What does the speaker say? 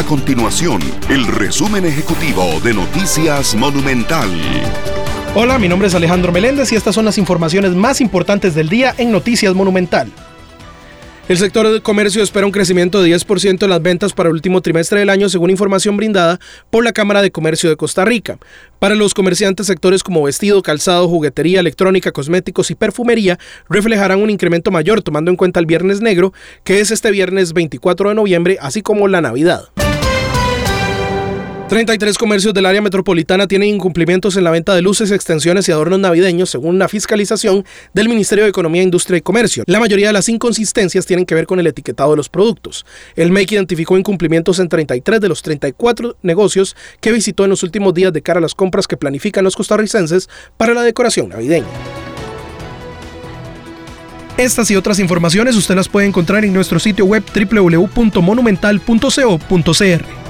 A continuación, el resumen ejecutivo de Noticias Monumental. Hola, mi nombre es Alejandro Meléndez y estas son las informaciones más importantes del día en Noticias Monumental. El sector del comercio espera un crecimiento de 10% en las ventas para el último trimestre del año, según información brindada por la Cámara de Comercio de Costa Rica. Para los comerciantes, sectores como vestido, calzado, juguetería, electrónica, cosméticos y perfumería reflejarán un incremento mayor, tomando en cuenta el Viernes Negro, que es este viernes 24 de noviembre, así como la Navidad. 33 comercios del área metropolitana tienen incumplimientos en la venta de luces, extensiones y adornos navideños, según una fiscalización del Ministerio de Economía, Industria y Comercio. La mayoría de las inconsistencias tienen que ver con el etiquetado de los productos. El MEC identificó incumplimientos en 33 de los 34 negocios que visitó en los últimos días de cara a las compras que planifican los costarricenses para la decoración navideña. Estas y otras informaciones usted las puede encontrar en nuestro sitio web www.monumental.co.cr.